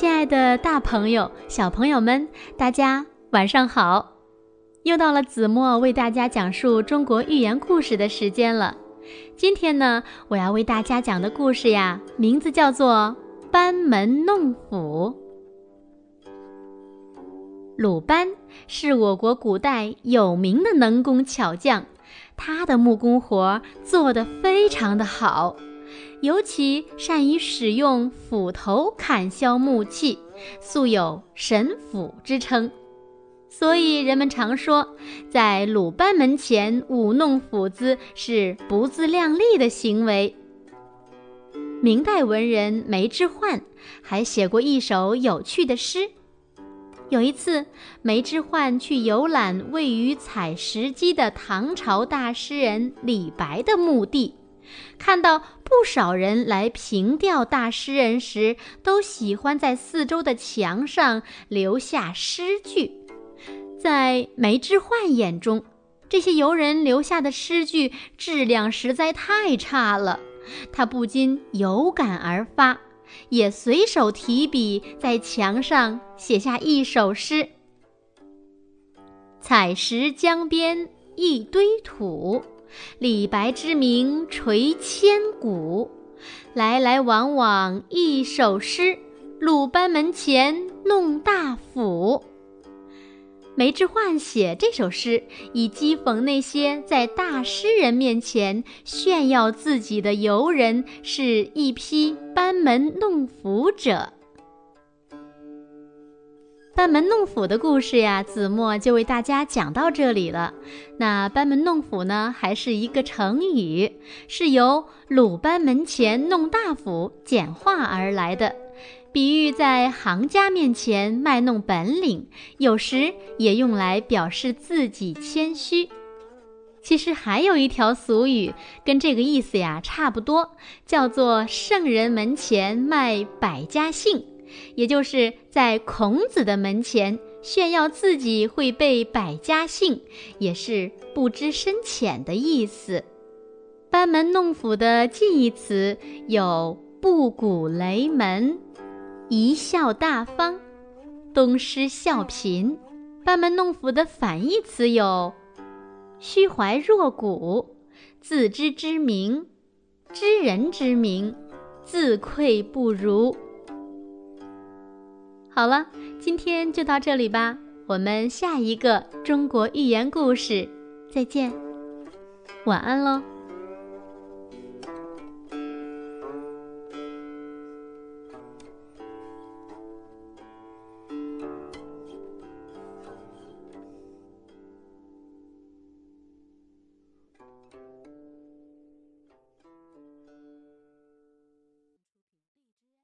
亲爱的大朋友、小朋友们，大家晚上好！又到了子墨为大家讲述中国寓言故事的时间了。今天呢，我要为大家讲的故事呀，名字叫做《班门弄斧》。鲁班是我国古代有名的能工巧匠，他的木工活做得非常的好。尤其善于使用斧头砍削木器，素有“神斧”之称，所以人们常说，在鲁班门前舞弄斧子是不自量力的行为。明代文人梅之焕还写过一首有趣的诗。有一次，梅之焕去游览位于采石矶的唐朝大诗人李白的墓地。看到不少人来凭吊大诗人时，都喜欢在四周的墙上留下诗句。在梅之焕眼中，这些游人留下的诗句质量实在太差了，他不禁有感而发，也随手提笔在墙上写下一首诗：“采石江边一堆土。”李白之名垂千古，来来往往一首诗，鲁班门前弄大斧。梅之焕写这首诗，以讥讽那些在大诗人面前炫耀自己的游人是一批班门弄斧者。班门弄斧的故事呀，子墨就为大家讲到这里了。那班门弄斧呢，还是一个成语，是由鲁班门前弄大斧简化而来的，比喻在行家面前卖弄本领，有时也用来表示自己谦虚。其实还有一条俗语跟这个意思呀差不多，叫做圣人门前卖百家姓。也就是在孔子的门前炫耀自己会背百家姓，也是不知深浅的意思。班门弄斧的近义词有布谷雷门、贻笑大方、东施效颦。班门弄斧的反义词有虚怀若谷、自知之明、知人之明、自愧不如。好了，今天就到这里吧。我们下一个中国寓言故事再见，晚安喽。